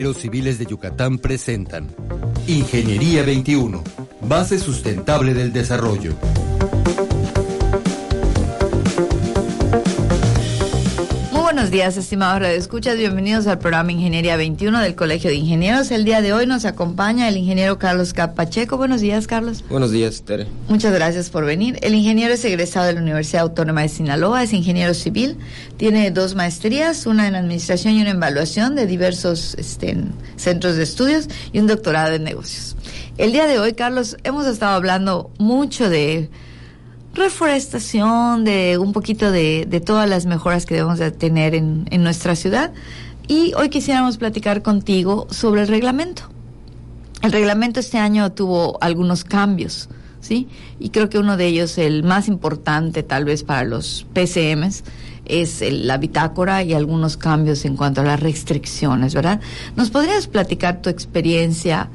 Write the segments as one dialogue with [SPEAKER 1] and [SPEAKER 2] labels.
[SPEAKER 1] Los civiles de Yucatán presentan Ingeniería 21, base sustentable del desarrollo.
[SPEAKER 2] Buenos días, estimados radioescuchas. Bienvenidos al programa Ingeniería 21 del Colegio de Ingenieros. El día de hoy nos acompaña el ingeniero Carlos Capacheco. Buenos días, Carlos.
[SPEAKER 3] Buenos días, Tere.
[SPEAKER 2] Muchas gracias por venir. El ingeniero es egresado de la Universidad Autónoma de Sinaloa, es ingeniero civil, tiene dos maestrías, una en administración y una en evaluación de diversos este, centros de estudios y un doctorado en negocios. El día de hoy, Carlos, hemos estado hablando mucho de reforestación, de un poquito de, de todas las mejoras que debemos de tener en, en nuestra ciudad. Y hoy quisiéramos platicar contigo sobre el reglamento. El reglamento este año tuvo algunos cambios, ¿sí? Y creo que uno de ellos, el más importante tal vez para los PCMs, es la bitácora y algunos cambios en cuanto a las restricciones, ¿verdad? ¿Nos podrías platicar tu experiencia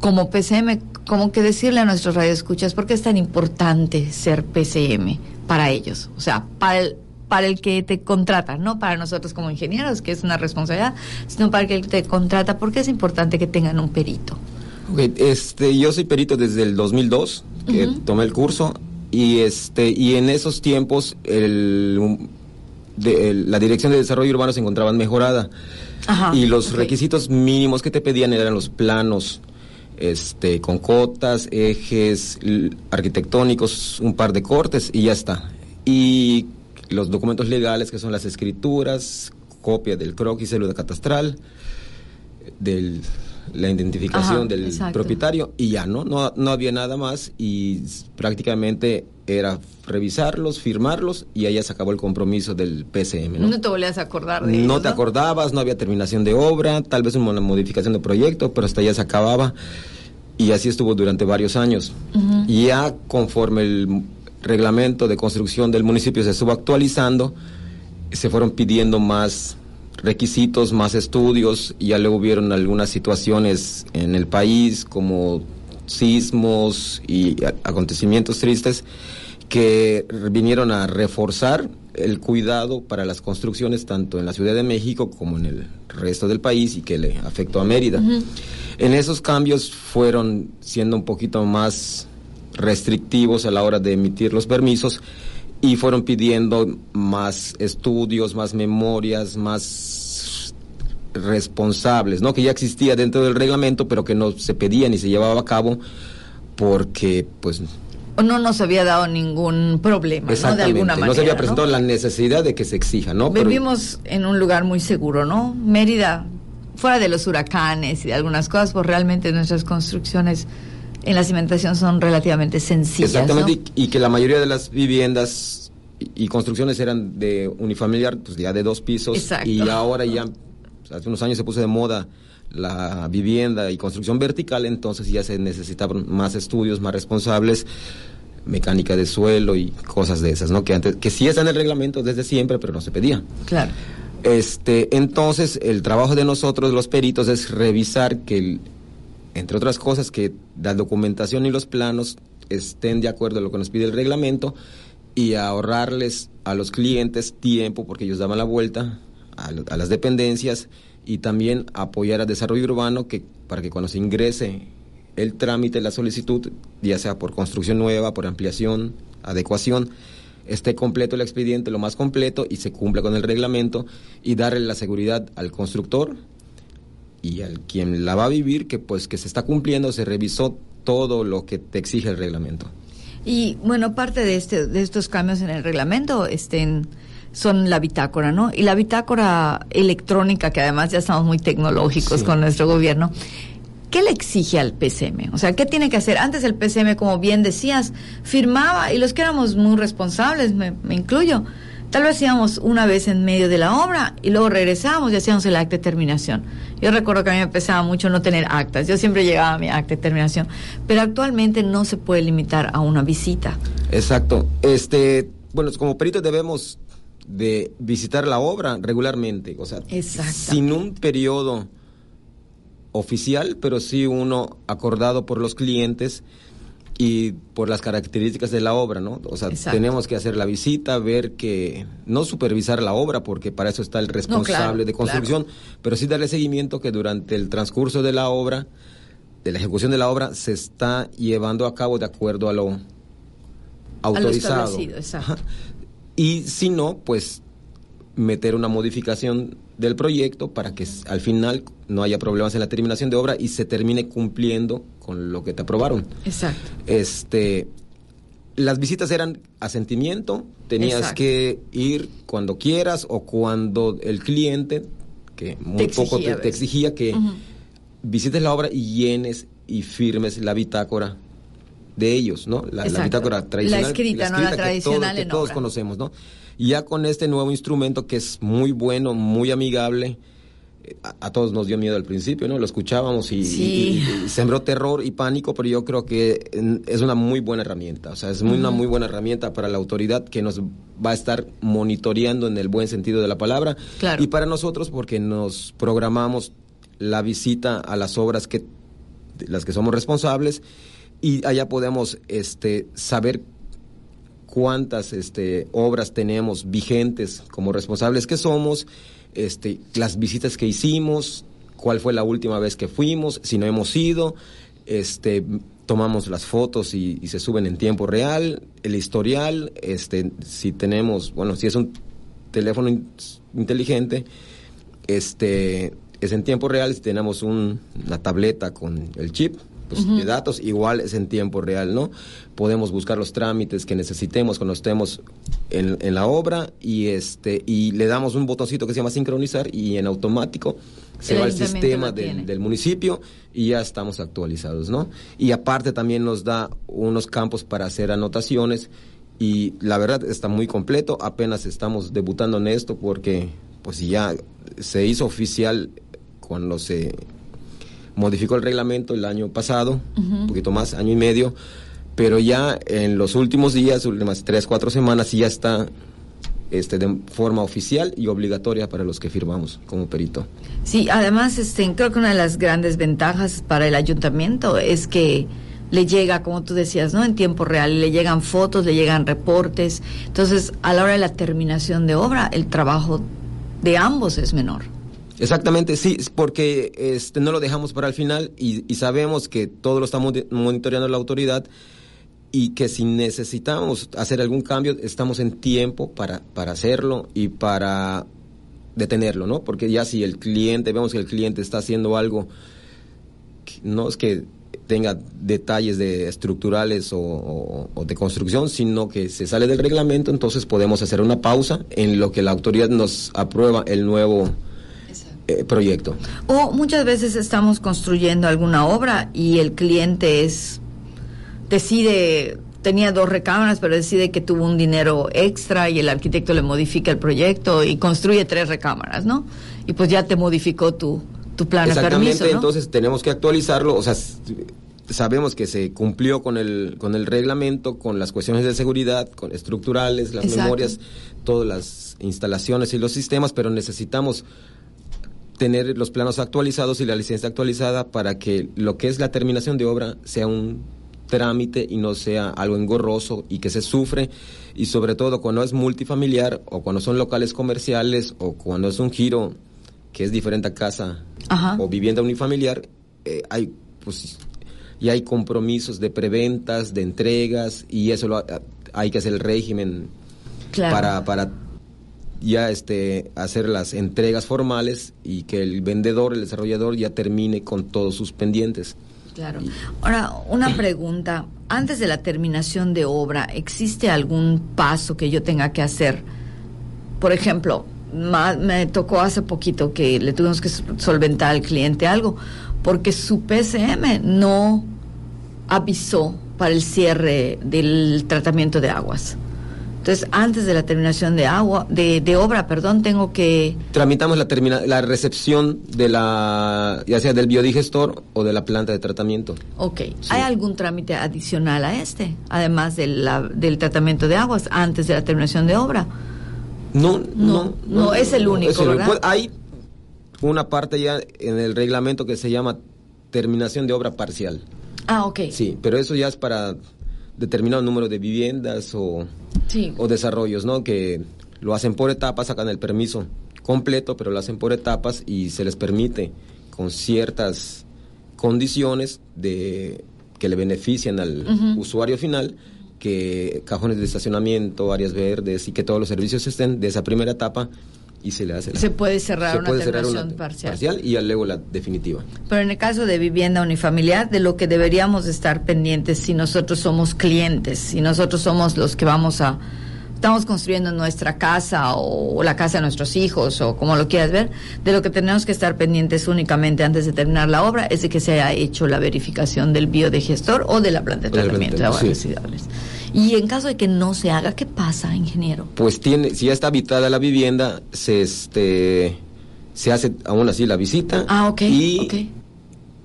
[SPEAKER 2] como PCM como que decirle a nuestros radioescuchas por qué es tan importante ser PCM para ellos, o sea, para el para el que te contrata, no para nosotros como ingenieros, que es una responsabilidad, sino para el que te contrata, ¿por qué es importante que tengan un perito?
[SPEAKER 3] este, yo soy perito desde el 2002, que tomé el curso, y este y en esos tiempos el, la Dirección de Desarrollo Urbano se encontraba mejorada. y los requisitos mínimos que te pedían eran los planos este, con cotas, ejes arquitectónicos, un par de cortes y ya está. Y los documentos legales que son las escrituras, copia del croquis, célula catastral, de la identificación del propietario y ya no, no, no había nada más y prácticamente era revisarlos, firmarlos y ahí ya se acabó el compromiso del PCM.
[SPEAKER 2] No, te volvías a acordar de
[SPEAKER 3] No te acordabas, no había terminación de obra, tal vez una modificación de proyecto, pero hasta ya se acababa y así estuvo durante varios años. Y ya conforme el reglamento de construcción del municipio se estuvo actualizando, se fueron pidiendo más requisitos, más estudios, y ya luego hubieron algunas situaciones en el país como sismos y acontecimientos tristes que vinieron a reforzar el cuidado para las construcciones tanto en la Ciudad de México como en el resto del país y que le afectó a Mérida. En esos cambios fueron siendo un poquito más restrictivos a la hora de emitir los permisos y fueron pidiendo más estudios, más memorias, más responsables, ¿no? Que ya existía dentro del reglamento, pero que no se pedía ni se llevaba a cabo porque pues
[SPEAKER 2] no nos había dado ningún problema, ¿no? De alguna manera.
[SPEAKER 3] No se había presentado la necesidad de que se exija, ¿no?
[SPEAKER 2] Vivimos en un lugar muy seguro, ¿no? Mérida, fuera de los huracanes y de algunas cosas, pues realmente nuestras construcciones en la cimentación son relativamente sencillas.
[SPEAKER 3] Exactamente, y, que la mayoría de las viviendas y, construcciones eran de unifamiliar, pues ya de dos pisos. Exacto. Y ahora ya, hace unos años se puso de moda la vivienda y construcción vertical, entonces ya se necesitaban más estudios, más responsables, mecánica de suelo y cosas de esas, ¿no? Que antes, que sí está en el reglamento desde siempre, pero no se pedía.
[SPEAKER 2] Claro.
[SPEAKER 3] Este, entonces, el trabajo de nosotros, los peritos, es revisar que, entre otras cosas, que la documentación y los planos estén de acuerdo a lo que nos pide el reglamento y ahorrarles a los clientes tiempo, porque ellos daban la vuelta a, a las dependencias y también apoyar al desarrollo urbano que para que cuando se ingrese el trámite, la solicitud, ya sea por construcción nueva, por ampliación, adecuación, esté completo el expediente, lo más completo, y se cumpla con el reglamento, y darle la seguridad al constructor y al quien la va a vivir, que pues que se está cumpliendo, se revisó todo lo que te exige el reglamento.
[SPEAKER 2] Y bueno, parte de, este, de estos cambios en el reglamento estén son la bitácora, ¿no? Y la bitácora electrónica, que además ya estamos muy tecnológicos con nuestro gobierno, ¿qué le exige al PCM? O sea, ¿qué tiene que hacer? Antes el PCM, como bien decías, firmaba, y los que éramos muy responsables, me, incluyo, tal vez íbamos una vez en medio de la obra y luego regresábamos y hacíamos el acta de terminación. Yo recuerdo que a mí me pesaba mucho no tener actas, yo siempre llegaba a mi acta de terminación, pero actualmente no se puede limitar a una visita.
[SPEAKER 3] Exacto. Este, bueno, como peritos debemos de visitar la obra regularmente, o sea, sin un periodo oficial, pero sí uno acordado por los clientes y por las características de la obra, ¿no? O sea,
[SPEAKER 2] Exacto.
[SPEAKER 3] tenemos que hacer la visita, ver que, no supervisar la obra, porque para eso está el responsable
[SPEAKER 2] claro,
[SPEAKER 3] de construcción, pero sí darle seguimiento que durante el transcurso de la obra, de la ejecución de la obra, se está llevando a cabo de acuerdo a lo autorizado. Y si no, pues meter una modificación del proyecto para que al final no haya problemas en la terminación de obra y se termine cumpliendo con lo que te aprobaron.
[SPEAKER 2] Exacto.
[SPEAKER 3] Este, las visitas eran a sentimiento, tenías
[SPEAKER 2] Exacto.
[SPEAKER 3] que ir cuando quieras o cuando el cliente, que muy
[SPEAKER 2] Te
[SPEAKER 3] poco
[SPEAKER 2] exigía
[SPEAKER 3] te, exigía que visites la obra y llenes y firmes la bitácora de ellos, ¿no? La, bitácora tradicional.
[SPEAKER 2] La escrita, ¿no? La
[SPEAKER 3] que
[SPEAKER 2] tradicional
[SPEAKER 3] todos, que todos
[SPEAKER 2] obra.
[SPEAKER 3] conocemos, ¿no? Y ya con este nuevo instrumento que es muy bueno, muy amigable, eh, a, a todos nos dio miedo al principio, ¿no? Lo escuchábamos y,
[SPEAKER 2] Sí.
[SPEAKER 3] y- y sembró terror y pánico, pero yo creo que es una muy buena herramienta, o sea, es muy- una muy buena herramienta para la autoridad que nos va a estar monitoreando en el buen sentido de la palabra
[SPEAKER 2] Claro.
[SPEAKER 3] y para nosotros porque nos programamos la visita a las obras que de las que somos responsables y allá podemos este saber cuántas este, obras tenemos vigentes como responsables que somos, este, las visitas que hicimos, cuál fue la última vez que fuimos, si no hemos ido, este, tomamos las fotos y, se suben en tiempo real, el historial, este, si tenemos, bueno, si es un teléfono in- inteligente, este, es en tiempo real, si tenemos un- una tableta con el chip pues, de datos, igual es en tiempo real, ¿no? Podemos buscar los trámites que necesitemos cuando estemos en, en la obra y este y le damos un botoncito que se llama sincronizar y en automático se
[SPEAKER 2] El
[SPEAKER 3] va al sistema del municipio y ya estamos actualizados, ¿no? Y aparte también nos da unos campos para hacer anotaciones y la verdad está muy completo, apenas estamos debutando en esto porque pues ya se hizo oficial cuando se modificó el reglamento el año pasado, un poquito más, año y medio, pero ya en los últimos días, últimas tres, cuatro semanas, ya está este, de forma oficial y obligatoria para los que firmamos como perito.
[SPEAKER 2] Sí, además, este, creo que una de las grandes ventajas para el ayuntamiento es que le llega, como tú decías, ¿no? En tiempo real, le llegan fotos, le llegan reportes. Entonces, a la hora de la terminación de obra, el trabajo de ambos es menor.
[SPEAKER 3] Exactamente, sí, porque este, no lo dejamos para el final y, y sabemos que todo lo está moni- monitoreando la autoridad y que si necesitamos hacer algún cambio, estamos en tiempo para, para hacerlo y para detenerlo, ¿no? Porque ya si el cliente, vemos que el cliente está haciendo algo, no es que tenga detalles de estructurales o- o de construcción, sino que se sale del reglamento, entonces podemos hacer una pausa en lo que la autoridad nos aprueba el nuevo eh, proyecto.
[SPEAKER 2] O muchas veces estamos construyendo alguna obra y el cliente es decide tenía dos recámaras pero decide que tuvo un dinero extra y el arquitecto le modifica el proyecto y construye tres recámaras, ¿no? Y pues ya te modificó tu tu plan de
[SPEAKER 3] Exactamente,
[SPEAKER 2] permiso, ¿no?
[SPEAKER 3] entonces tenemos que actualizarlo, o sea, sabemos que se cumplió con el con el reglamento, con las cuestiones de seguridad, con estructurales, las
[SPEAKER 2] Exacto.
[SPEAKER 3] memorias, todas las instalaciones y los sistemas, pero necesitamos tener los planos actualizados y la licencia actualizada para que lo que es la terminación de obra sea un trámite y no sea algo engorroso y que se sufre y sobre todo cuando es multifamiliar o cuando son locales comerciales o cuando es un giro que es diferente a casa
[SPEAKER 2] Ajá.
[SPEAKER 3] o vivienda unifamiliar eh, hay pues y hay compromisos de preventas de entregas y eso lo, hay que hacer el régimen
[SPEAKER 2] Claro.
[SPEAKER 3] para para ya este hacer las entregas formales y que el vendedor, el desarrollador ya termine con todos sus pendientes.
[SPEAKER 2] Claro. Ahora, una pregunta. Antes de la terminación de obra, ¿existe algún paso que yo tenga que hacer? Por ejemplo, me tocó hace poquito que le tuvimos que solventar al cliente algo, porque su PCM no avisó para el cierre del tratamiento de aguas. Entonces, antes de la terminación de agua, de, de obra, perdón, tengo que
[SPEAKER 3] Tramitamos la termina la recepción de la ya sea del biodigestor o de la planta de tratamiento.
[SPEAKER 2] Ok.
[SPEAKER 3] Sí.
[SPEAKER 2] ¿Hay algún trámite adicional a este, además de la- del tratamiento de aguas, antes de la terminación de obra?
[SPEAKER 3] No,
[SPEAKER 2] No,
[SPEAKER 3] no,
[SPEAKER 2] no, es el único, ¿verdad?
[SPEAKER 3] Pues, hay una parte ya en el reglamento que se llama terminación de obra parcial.
[SPEAKER 2] Ah, ok.
[SPEAKER 3] Sí, pero eso ya es para determinado número de viviendas o, o desarrollos, ¿no? Que lo hacen por etapas, sacan el permiso completo, pero lo hacen por etapas y se les permite con ciertas condiciones de que le benefician al usuario final que cajones de estacionamiento, áreas verdes y que todos los servicios estén de esa primera etapa y se le hace
[SPEAKER 2] se puede cerrar una terminación parcial.
[SPEAKER 3] parcial y luego la definitiva
[SPEAKER 2] pero en el caso de vivienda unifamiliar de lo que deberíamos estar pendientes si nosotros somos clientes si nosotros somos los que vamos a estamos construyendo nuestra casa o, la casa de nuestros hijos o como lo quieras ver, de lo que tenemos que estar pendientes únicamente antes de terminar la obra es de que se haya hecho la verificación del biodigestor o de la planta de tratamiento de aguas residuales. Y en caso de que no se haga, ¿qué pasa, ingeniero?
[SPEAKER 3] Pues tiene, si ya está habitada la vivienda, se este se hace aún así la visita
[SPEAKER 2] ah, okay,
[SPEAKER 3] y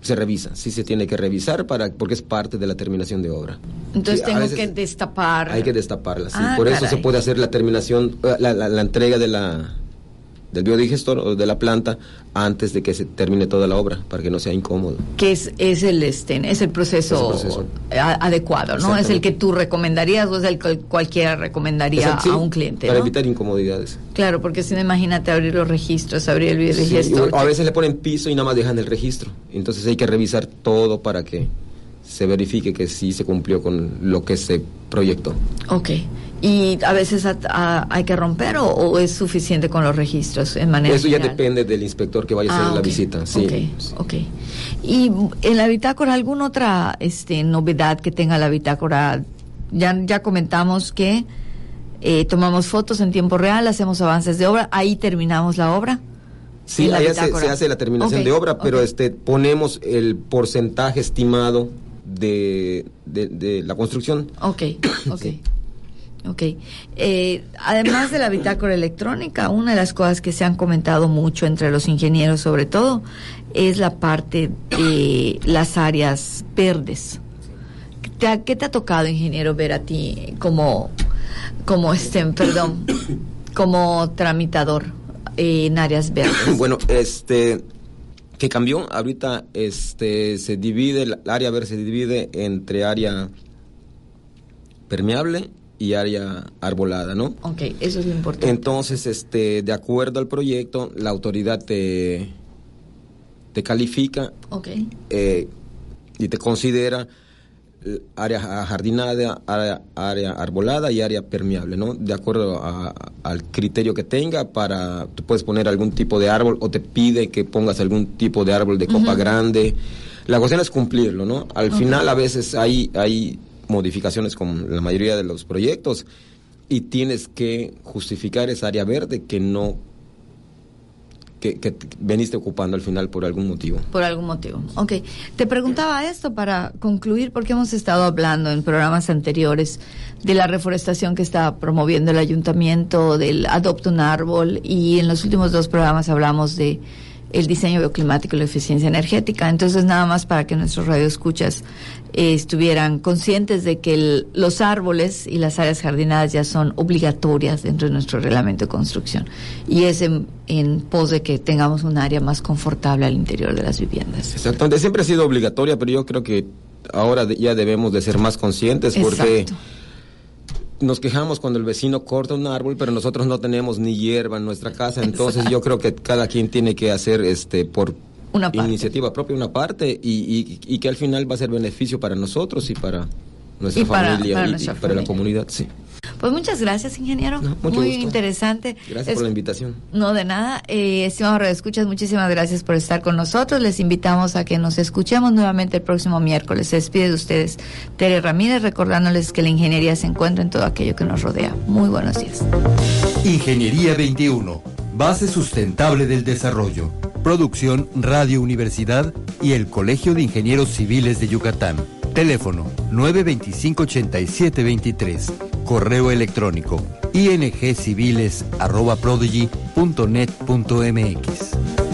[SPEAKER 3] se revisa, sí se tiene que revisar para porque es parte de la terminación de obra.
[SPEAKER 2] Entonces tengo que destapar.
[SPEAKER 3] Hay que destaparla, sí. Ah, Por eso se puede hacer la terminación, eh, la entrega de la del biodigestor o de la planta antes de que se termine toda la obra para que no sea incómodo.
[SPEAKER 2] Que es, es el este, es el proceso, adecuado, ¿no? Es el que tú recomendarías o es el que cualquiera recomendaría a un cliente.
[SPEAKER 3] Para evitar incomodidades.
[SPEAKER 2] Claro, porque si no imagínate abrir los registros, abrir el biodigestor.
[SPEAKER 3] a veces le ponen piso y nada más dejan el registro. Entonces hay que revisar todo para que se verifique que sí se cumplió con lo que se proyectó.
[SPEAKER 2] Ok y a veces hay que romper o, es suficiente con los registros en manera
[SPEAKER 3] eso ya depende del inspector que vaya a hacer ah, la visita sí.
[SPEAKER 2] okay, y en la bitácora alguna otra este novedad que tenga la bitácora ya ya comentamos que eh, tomamos fotos en tiempo real hacemos avances de obra ahí terminamos la obra
[SPEAKER 3] sí ahí se, hace la terminación de obra pero este ponemos el porcentaje estimado de, de, la construcción.
[SPEAKER 2] Ok ok Ok. Eh, además de la bitácora electrónica, una de las cosas que se han comentado mucho entre los ingenieros, sobre todo, es la parte de las áreas verdes. ¿Qué te ha tocado, ingeniero, ver a ti como, como perdón, como tramitador en áreas verdes?
[SPEAKER 3] Bueno, este, que cambió. Ahorita, este, se divide, el área verde se divide entre área permeable y área arbolada, ¿no?
[SPEAKER 2] Ok, eso es lo importante.
[SPEAKER 3] Entonces, este, de acuerdo al proyecto, la autoridad te, te califica
[SPEAKER 2] okay.
[SPEAKER 3] Eh, y te considera área jardinada, área, área, arbolada y área permeable, ¿no? De acuerdo al criterio que tenga para, tú puedes poner algún tipo de árbol o te pide que pongas algún tipo de árbol de copa grande. La cuestión es cumplirlo, ¿no? Al final a veces hay, hay modificaciones con la mayoría de los proyectos y tienes que justificar esa área verde que no que, que, veniste ocupando al final por algún motivo.
[SPEAKER 2] Por algún motivo. Ok. Te preguntaba esto para concluir porque hemos estado hablando en programas anteriores de la reforestación que está promoviendo el ayuntamiento, del adopta un árbol y en los últimos dos programas hablamos de el diseño bioclimático y la eficiencia energética. Entonces, nada más para que nuestros radioescuchas eh, estuvieran conscientes de que los árboles y las áreas jardinadas ya son obligatorias dentro de nuestro reglamento de construcción. Y es en, pos de que tengamos un área más confortable al interior de las viviendas.
[SPEAKER 3] Exactamente, siempre ha sido obligatoria, pero yo creo que ahora ya debemos de ser más conscientes porque nos quejamos cuando el vecino corta un árbol, pero nosotros no tenemos ni hierba en nuestra casa, entonces yo creo que cada quien tiene que hacer este por iniciativa propia una parte y, y, que al final va a ser beneficio para nosotros y para nuestra familia y, para la comunidad, sí.
[SPEAKER 2] Pues muchas gracias, ingeniero. Muy interesante.
[SPEAKER 3] Gracias por la invitación.
[SPEAKER 2] No, de nada. Eh, estimados escuchas, muchísimas gracias por estar con nosotros. Les invitamos a que nos escuchemos nuevamente el próximo miércoles. Se despide de ustedes Tere Ramírez, recordándoles que la ingeniería se encuentra en todo aquello que nos rodea. Muy buenos días.
[SPEAKER 1] Ingeniería 21, base sustentable del desarrollo. Producción Radio Universidad y el Colegio de Ingenieros Civiles de Yucatán. Teléfono 925-8723. Correo electrónico ingciviles.prodigy.net.mx.